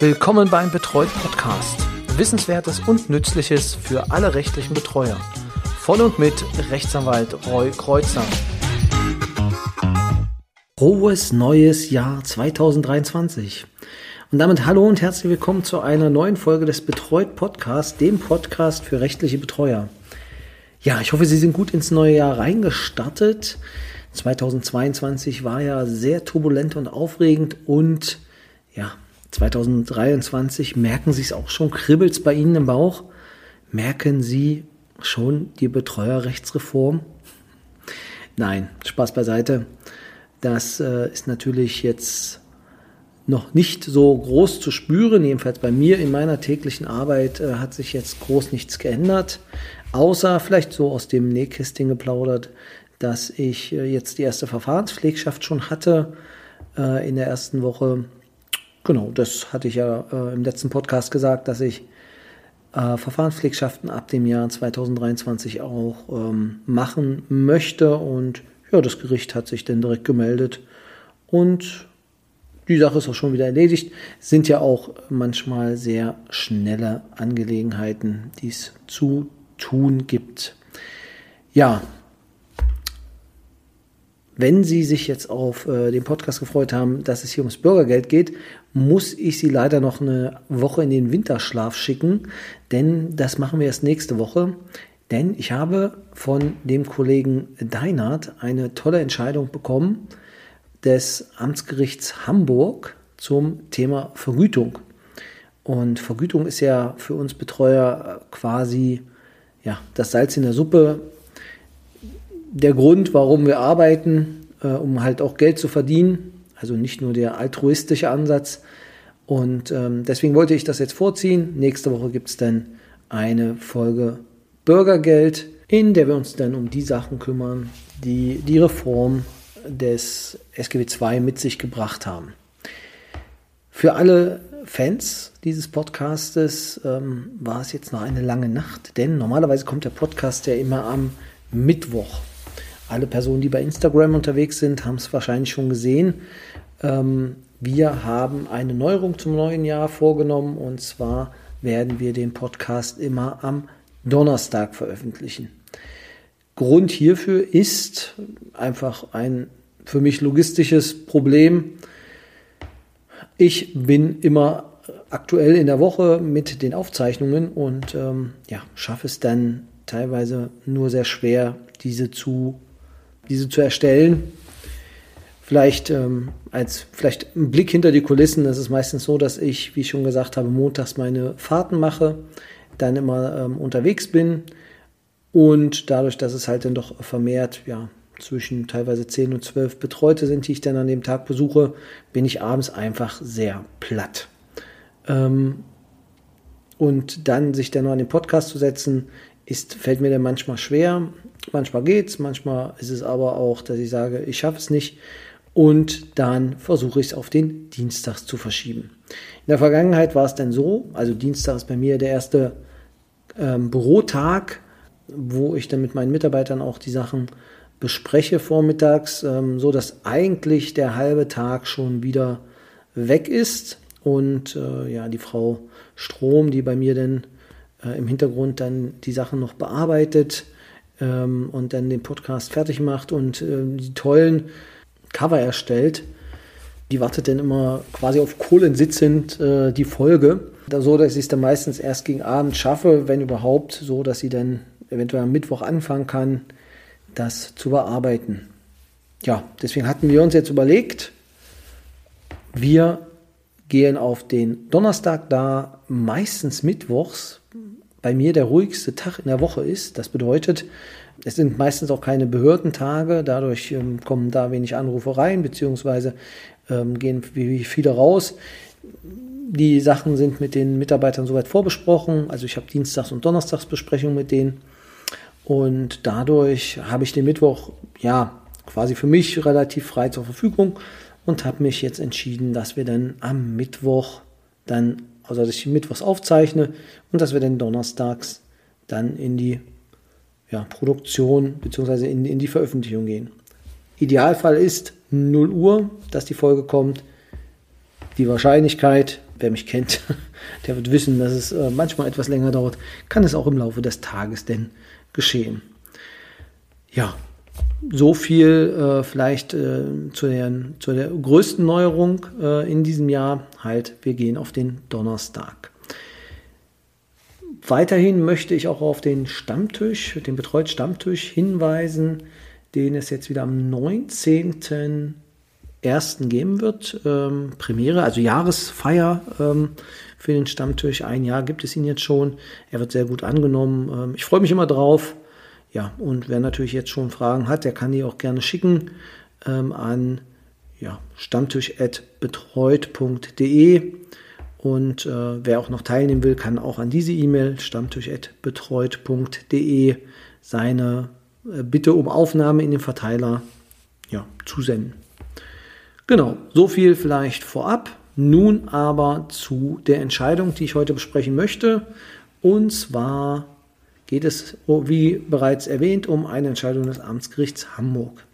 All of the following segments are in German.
Willkommen beim Betreut Podcast. Wissenswertes und Nützliches für alle rechtlichen Betreuer. Von und mit Rechtsanwalt Roy Kreuzer. Frohes neues Jahr 2023. Und damit hallo und herzlich willkommen zu einer neuen Folge des Betreut Podcasts, dem Podcast für rechtliche Betreuer. Ja, ich hoffe, Sie sind gut ins neue Jahr reingestartet. 2022 war ja sehr turbulent und aufregend und ja, 2023 merken Sie es auch schon, kribbelt es bei Ihnen im Bauch? Merken Sie schon die Betreuerrechtsreform? Nein, Spaß beiseite. Das äh, ist natürlich jetzt noch nicht so groß zu spüren. Jedenfalls bei mir in meiner täglichen Arbeit äh, hat sich jetzt groß nichts geändert. Außer vielleicht so aus dem Nähkästchen geplaudert, dass ich äh, jetzt die erste Verfahrenspflegschaft schon hatte äh, in der ersten Woche Genau, das hatte ich ja äh, im letzten Podcast gesagt, dass ich äh, Verfahrenspflegschaften ab dem Jahr 2023 auch ähm, machen möchte. Und ja, das Gericht hat sich dann direkt gemeldet. Und die Sache ist auch schon wieder erledigt. Sind ja auch manchmal sehr schnelle Angelegenheiten, die es zu tun gibt. Ja, wenn Sie sich jetzt auf äh, den Podcast gefreut haben, dass es hier ums Bürgergeld geht, muss ich Sie leider noch eine Woche in den Winterschlaf schicken, denn das machen wir erst nächste Woche. Denn ich habe von dem Kollegen Deinert eine tolle Entscheidung bekommen des Amtsgerichts Hamburg zum Thema Vergütung. Und Vergütung ist ja für uns Betreuer quasi ja, das Salz in der Suppe der Grund, warum wir arbeiten, äh, um halt auch Geld zu verdienen. Also nicht nur der altruistische Ansatz. Und ähm, deswegen wollte ich das jetzt vorziehen. Nächste Woche gibt es dann eine Folge Bürgergeld, in der wir uns dann um die Sachen kümmern, die die Reform des SGB II mit sich gebracht haben. Für alle Fans dieses Podcastes ähm, war es jetzt noch eine lange Nacht, denn normalerweise kommt der Podcast ja immer am Mittwoch alle Personen, die bei Instagram unterwegs sind, haben es wahrscheinlich schon gesehen. Ähm, wir haben eine Neuerung zum neuen Jahr vorgenommen und zwar werden wir den Podcast immer am Donnerstag veröffentlichen. Grund hierfür ist einfach ein für mich logistisches Problem. Ich bin immer aktuell in der Woche mit den Aufzeichnungen und ähm, ja, schaffe es dann teilweise nur sehr schwer, diese zu diese zu erstellen. Vielleicht ähm, als vielleicht ein Blick hinter die Kulissen. Das ist meistens so, dass ich, wie ich schon gesagt habe, montags meine Fahrten mache, dann immer ähm, unterwegs bin und dadurch, dass es halt dann doch vermehrt, ja, zwischen teilweise 10 und 12 Betreute sind, die ich dann an dem Tag besuche, bin ich abends einfach sehr platt. Ähm, und dann sich dann noch an den Podcast zu setzen, ist, fällt mir dann manchmal schwer. Manchmal geht's, manchmal ist es aber auch, dass ich sage, ich schaffe es nicht. Und dann versuche ich es auf den Dienstag zu verschieben. In der Vergangenheit war es dann so, also Dienstag ist bei mir der erste ähm, Bürotag, wo ich dann mit meinen Mitarbeitern auch die Sachen bespreche vormittags, ähm, so dass eigentlich der halbe Tag schon wieder weg ist und äh, ja die Frau Strom, die bei mir dann äh, im Hintergrund dann die Sachen noch bearbeitet ähm, und dann den Podcast fertig macht und äh, die tollen Cover erstellt. Die wartet dann immer quasi auf Kohlen sitzend äh, die Folge. So, dass ich es dann meistens erst gegen Abend schaffe, wenn überhaupt, so dass sie dann eventuell am Mittwoch anfangen kann, das zu bearbeiten. Ja, deswegen hatten wir uns jetzt überlegt, wir gehen auf den Donnerstag da, meistens mittwochs, bei mir der ruhigste Tag in der Woche ist. Das bedeutet, es sind meistens auch keine Behördentage, dadurch ähm, kommen da wenig Anrufe rein, beziehungsweise ähm, gehen wie viele raus. Die Sachen sind mit den Mitarbeitern soweit vorbesprochen. Also ich habe Dienstags- und Donnerstagsbesprechungen mit denen. Und dadurch habe ich den Mittwoch ja quasi für mich relativ frei zur Verfügung und habe mich jetzt entschieden, dass wir dann am Mittwoch dann also dass ich mittwochs aufzeichne und dass wir dann donnerstags dann in die ja, Produktion bzw. In, in die Veröffentlichung gehen. Idealfall ist 0 Uhr, dass die Folge kommt. Die Wahrscheinlichkeit wer mich kennt, der wird wissen, dass es äh, manchmal etwas länger dauert, kann es auch im Laufe des Tages denn geschehen. Ja, so viel äh, vielleicht äh, zu, der, zu der größten Neuerung äh, in diesem Jahr. Halt, wir gehen auf den Donnerstag. Weiterhin möchte ich auch auf den Stammtisch, den Betreut Stammtisch hinweisen, den es jetzt wieder am 19 ersten geben wird. Ähm, Premiere, also Jahresfeier ähm, für den Stammtisch. Ein Jahr gibt es ihn jetzt schon. Er wird sehr gut angenommen. Ähm, ich freue mich immer drauf. Ja, und wer natürlich jetzt schon Fragen hat, der kann die auch gerne schicken ähm, an ja, stammtisch.betreut.de. Und äh, wer auch noch teilnehmen will, kann auch an diese E-Mail stammtisch.betreut.de seine äh, Bitte um Aufnahme in den Verteiler ja, zusenden. Genau, so viel vielleicht vorab. Nun aber zu der Entscheidung, die ich heute besprechen möchte. Und zwar geht es, wie bereits erwähnt, um eine Entscheidung des Amtsgerichts Hamburg.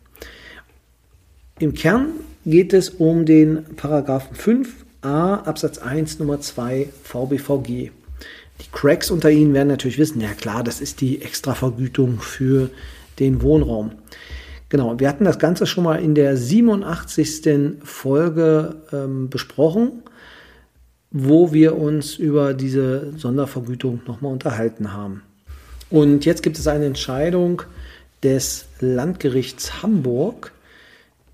Im Kern geht es um den Paragraphen 5a Absatz 1 Nummer 2 VBVG. Die Cracks unter Ihnen werden natürlich wissen, ja klar, das ist die Extravergütung für den Wohnraum. Genau, wir hatten das Ganze schon mal in der 87. Folge ähm, besprochen, wo wir uns über diese Sondervergütung nochmal unterhalten haben. Und jetzt gibt es eine Entscheidung des Landgerichts Hamburg,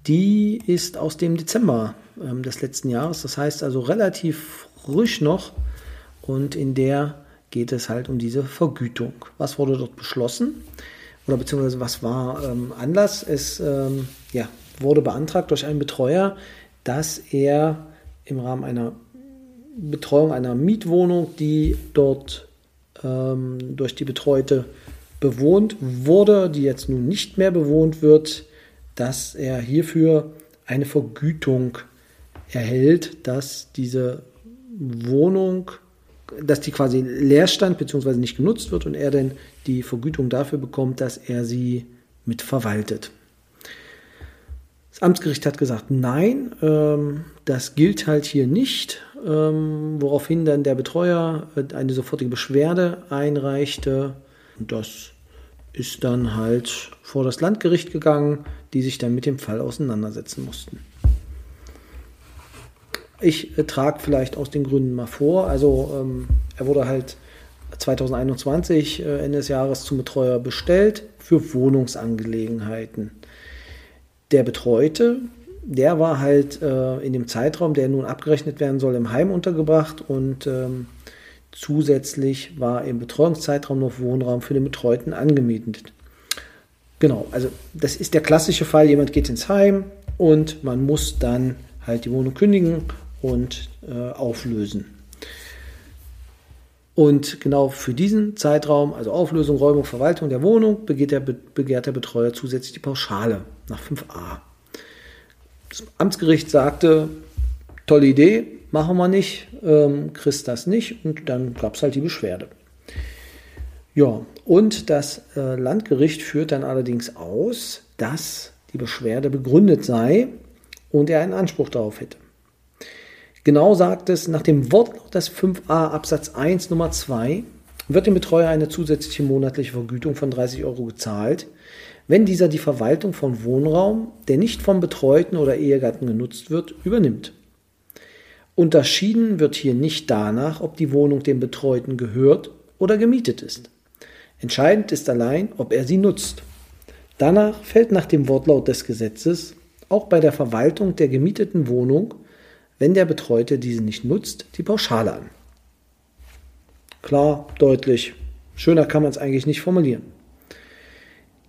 die ist aus dem Dezember ähm, des letzten Jahres, das heißt also relativ frisch noch und in der geht es halt um diese Vergütung. Was wurde dort beschlossen? oder beziehungsweise was war ähm, Anlass? Es ähm, ja, wurde beantragt durch einen Betreuer, dass er im Rahmen einer Betreuung einer Mietwohnung, die dort ähm, durch die Betreute bewohnt wurde, die jetzt nun nicht mehr bewohnt wird, dass er hierfür eine Vergütung erhält, dass diese Wohnung dass die quasi leer stand bzw. nicht genutzt wird und er dann die Vergütung dafür bekommt, dass er sie mitverwaltet. Das Amtsgericht hat gesagt, nein, ähm, das gilt halt hier nicht, ähm, woraufhin dann der Betreuer äh, eine sofortige Beschwerde einreichte. Und das ist dann halt vor das Landgericht gegangen, die sich dann mit dem Fall auseinandersetzen mussten. Ich äh, trage vielleicht aus den Gründen mal vor. Also ähm, er wurde halt 2021 äh, Ende des Jahres zum Betreuer bestellt für Wohnungsangelegenheiten. Der Betreute, der war halt äh, in dem Zeitraum, der nun abgerechnet werden soll, im Heim untergebracht und ähm, zusätzlich war im Betreuungszeitraum noch Wohnraum für den Betreuten angemietet. Genau, also das ist der klassische Fall, jemand geht ins Heim und man muss dann halt die Wohnung kündigen und äh, auflösen. Und genau für diesen Zeitraum, also Auflösung, Räumung, Verwaltung der Wohnung, begehrt der, begehrt der Betreuer zusätzlich die Pauschale nach 5a. Das Amtsgericht sagte, tolle Idee, machen wir nicht, ähm, kriegst das nicht und dann gab es halt die Beschwerde. Ja, und das äh, Landgericht führt dann allerdings aus, dass die Beschwerde begründet sei und er einen Anspruch darauf hätte. Genau sagt es, nach dem Wortlaut des 5a Absatz 1 Nummer 2 wird dem Betreuer eine zusätzliche monatliche Vergütung von 30 Euro gezahlt, wenn dieser die Verwaltung von Wohnraum, der nicht vom Betreuten oder Ehegatten genutzt wird, übernimmt. Unterschieden wird hier nicht danach, ob die Wohnung dem Betreuten gehört oder gemietet ist. Entscheidend ist allein, ob er sie nutzt. Danach fällt nach dem Wortlaut des Gesetzes auch bei der Verwaltung der gemieteten Wohnung wenn der Betreute diese nicht nutzt, die Pauschale an. Klar, deutlich. Schöner kann man es eigentlich nicht formulieren.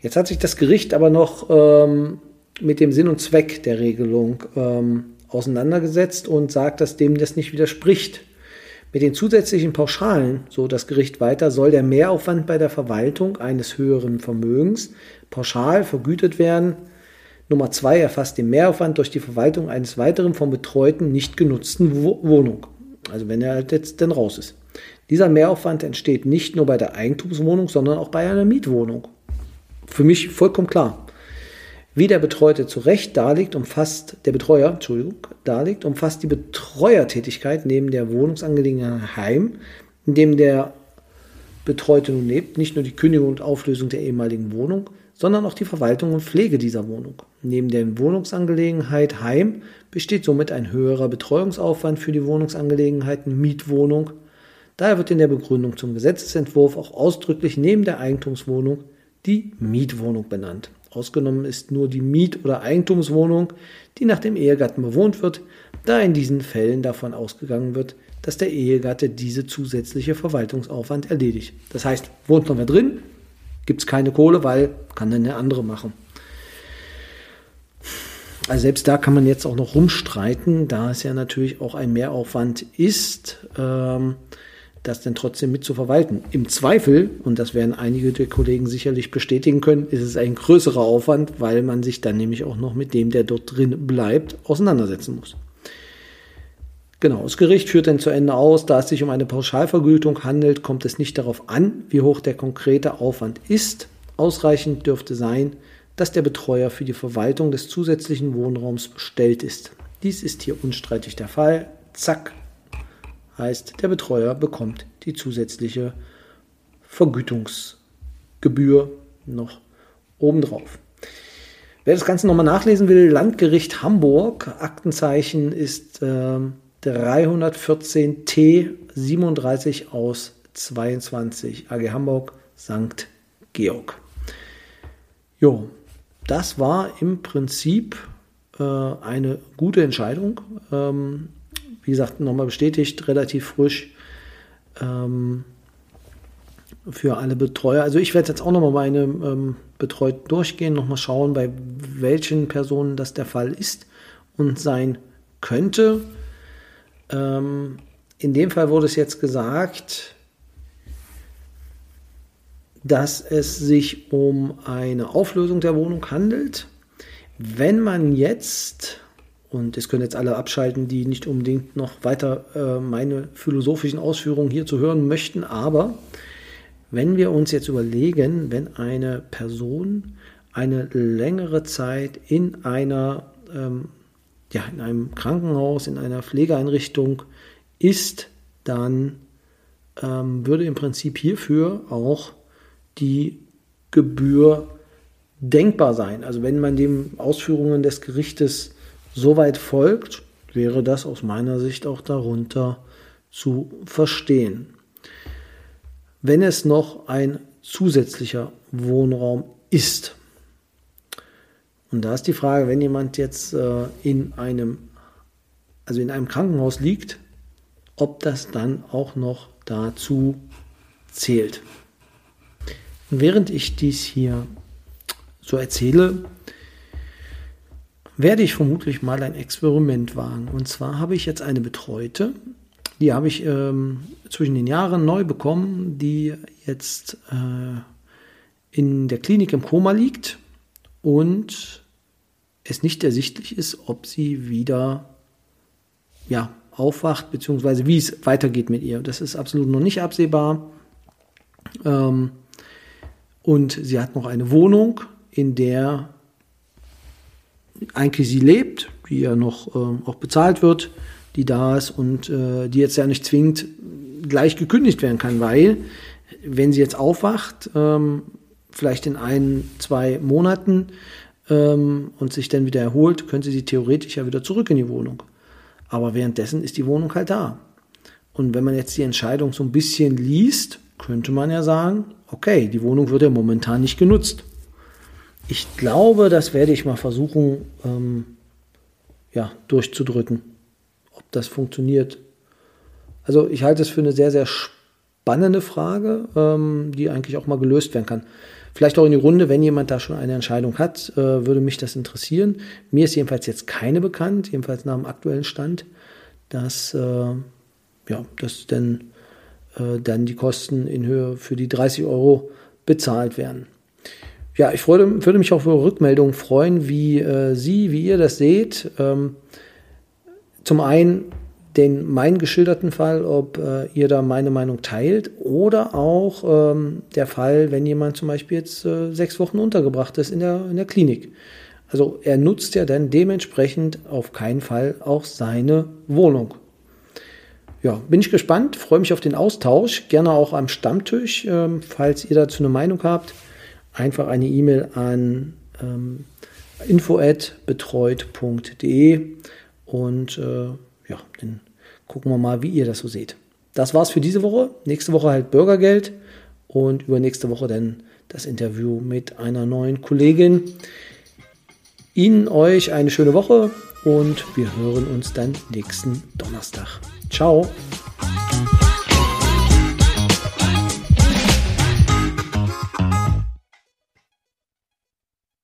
Jetzt hat sich das Gericht aber noch ähm, mit dem Sinn und Zweck der Regelung ähm, auseinandergesetzt und sagt, dass dem das nicht widerspricht. Mit den zusätzlichen Pauschalen, so das Gericht weiter, soll der Mehraufwand bei der Verwaltung eines höheren Vermögens pauschal vergütet werden, Nummer zwei erfasst den Mehraufwand durch die Verwaltung eines weiteren vom Betreuten nicht genutzten Wohnung. Also wenn er halt jetzt dann raus ist. Dieser Mehraufwand entsteht nicht nur bei der Eigentumswohnung, sondern auch bei einer Mietwohnung. Für mich vollkommen klar. Wie der Betreute zu Recht darlegt, umfasst der Betreuer, Entschuldigung, darlegt, umfasst die Betreuertätigkeit neben der Wohnungsangelegenheit Heim, in dem der Betreute nun lebt, nicht nur die Kündigung und Auflösung der ehemaligen Wohnung, sondern auch die Verwaltung und Pflege dieser Wohnung. Neben der Wohnungsangelegenheit Heim besteht somit ein höherer Betreuungsaufwand für die Wohnungsangelegenheiten Mietwohnung. Daher wird in der Begründung zum Gesetzesentwurf auch ausdrücklich neben der Eigentumswohnung die Mietwohnung benannt. Ausgenommen ist nur die Miet- oder Eigentumswohnung, die nach dem Ehegatten bewohnt wird, da in diesen Fällen davon ausgegangen wird, dass der Ehegatte diese zusätzliche Verwaltungsaufwand erledigt. Das heißt, wohnt noch wer drin, gibt es keine Kohle, weil kann dann der andere machen. Also selbst da kann man jetzt auch noch rumstreiten, da es ja natürlich auch ein Mehraufwand ist, ähm, das dann trotzdem mit zu verwalten. Im Zweifel, und das werden einige der Kollegen sicherlich bestätigen können, ist es ein größerer Aufwand, weil man sich dann nämlich auch noch mit dem, der dort drin bleibt, auseinandersetzen muss. Genau, das Gericht führt dann zu Ende aus, da es sich um eine Pauschalvergütung handelt, kommt es nicht darauf an, wie hoch der konkrete Aufwand ist. Ausreichend dürfte sein, dass der Betreuer für die Verwaltung des zusätzlichen Wohnraums bestellt ist. Dies ist hier unstreitig der Fall. Zack, heißt, der Betreuer bekommt die zusätzliche Vergütungsgebühr noch obendrauf. Wer das Ganze nochmal nachlesen will, Landgericht Hamburg, Aktenzeichen ist äh, 314T 37 aus 22 AG Hamburg St. Georg. Jo, das war im Prinzip äh, eine gute Entscheidung. Ähm, wie gesagt, nochmal bestätigt, relativ frisch ähm, für alle Betreuer. Also ich werde jetzt auch nochmal meine ähm, Betreut durchgehen, nochmal schauen, bei welchen Personen das der Fall ist und sein könnte. Ähm, in dem Fall wurde es jetzt gesagt, dass es sich um eine Auflösung der Wohnung handelt. Wenn man jetzt, und es können jetzt alle abschalten, die nicht unbedingt noch weiter äh, meine philosophischen Ausführungen hier zu hören möchten, aber wenn wir uns jetzt überlegen, wenn eine Person eine längere Zeit in einer ähm, ja, in einem Krankenhaus, in einer Pflegeeinrichtung ist, dann ähm, würde im Prinzip hierfür auch die Gebühr denkbar sein. Also wenn man den Ausführungen des Gerichtes soweit folgt, wäre das aus meiner Sicht auch darunter zu verstehen. Wenn es noch ein zusätzlicher Wohnraum ist. Und da ist die Frage, wenn jemand jetzt äh, in einem, also in einem Krankenhaus liegt, ob das dann auch noch dazu zählt. Und während ich dies hier so erzähle, werde ich vermutlich mal ein Experiment wagen. Und zwar habe ich jetzt eine Betreute, die habe ich ähm, zwischen den Jahren neu bekommen, die jetzt äh, in der Klinik im Koma liegt und es nicht ersichtlich ist, ob sie wieder ja, aufwacht, beziehungsweise wie es weitergeht mit ihr. Das ist absolut noch nicht absehbar. Ähm, und sie hat noch eine Wohnung, in der eigentlich sie lebt, die ja noch äh, auch bezahlt wird, die da ist und äh, die jetzt ja nicht zwingend gleich gekündigt werden kann, weil wenn sie jetzt aufwacht, ähm, vielleicht in ein, zwei Monaten ähm, und sich dann wieder erholt, könnte sie theoretisch ja wieder zurück in die Wohnung. Aber währenddessen ist die Wohnung halt da. Und wenn man jetzt die Entscheidung so ein bisschen liest, könnte man ja sagen, okay, die Wohnung wird ja momentan nicht genutzt. Ich glaube, das werde ich mal versuchen, ähm, ja, durchzudrücken, ob das funktioniert. Also ich halte es für eine sehr, sehr spannende Frage, ähm, die eigentlich auch mal gelöst werden kann. Vielleicht auch in die Runde, wenn jemand da schon eine Entscheidung hat, äh, würde mich das interessieren. Mir ist jedenfalls jetzt keine bekannt, jedenfalls nach dem aktuellen Stand, dass, äh, ja, dass denn äh, dann die Kosten in Höhe für die 30 Euro bezahlt werden. Ja, ich würde, würde mich auf eure Rückmeldung freuen, wie äh, Sie, wie ihr das seht. Ähm, zum einen den meinen geschilderten Fall, ob äh, ihr da meine Meinung teilt, oder auch ähm, der Fall, wenn jemand zum Beispiel jetzt äh, sechs Wochen untergebracht ist in der, in der Klinik Also er nutzt ja dann dementsprechend auf keinen Fall auch seine Wohnung. Ja, bin ich gespannt, freue mich auf den Austausch, gerne auch am Stammtisch, ähm, falls ihr dazu eine Meinung habt. Einfach eine E-Mail an ähm, info@betreut.de und äh, ja, dann gucken wir mal, wie ihr das so seht. Das war's für diese Woche. Nächste Woche halt Bürgergeld und übernächste Woche dann das Interview mit einer neuen Kollegin. Ihnen euch eine schöne Woche und wir hören uns dann nächsten Donnerstag. Ciao.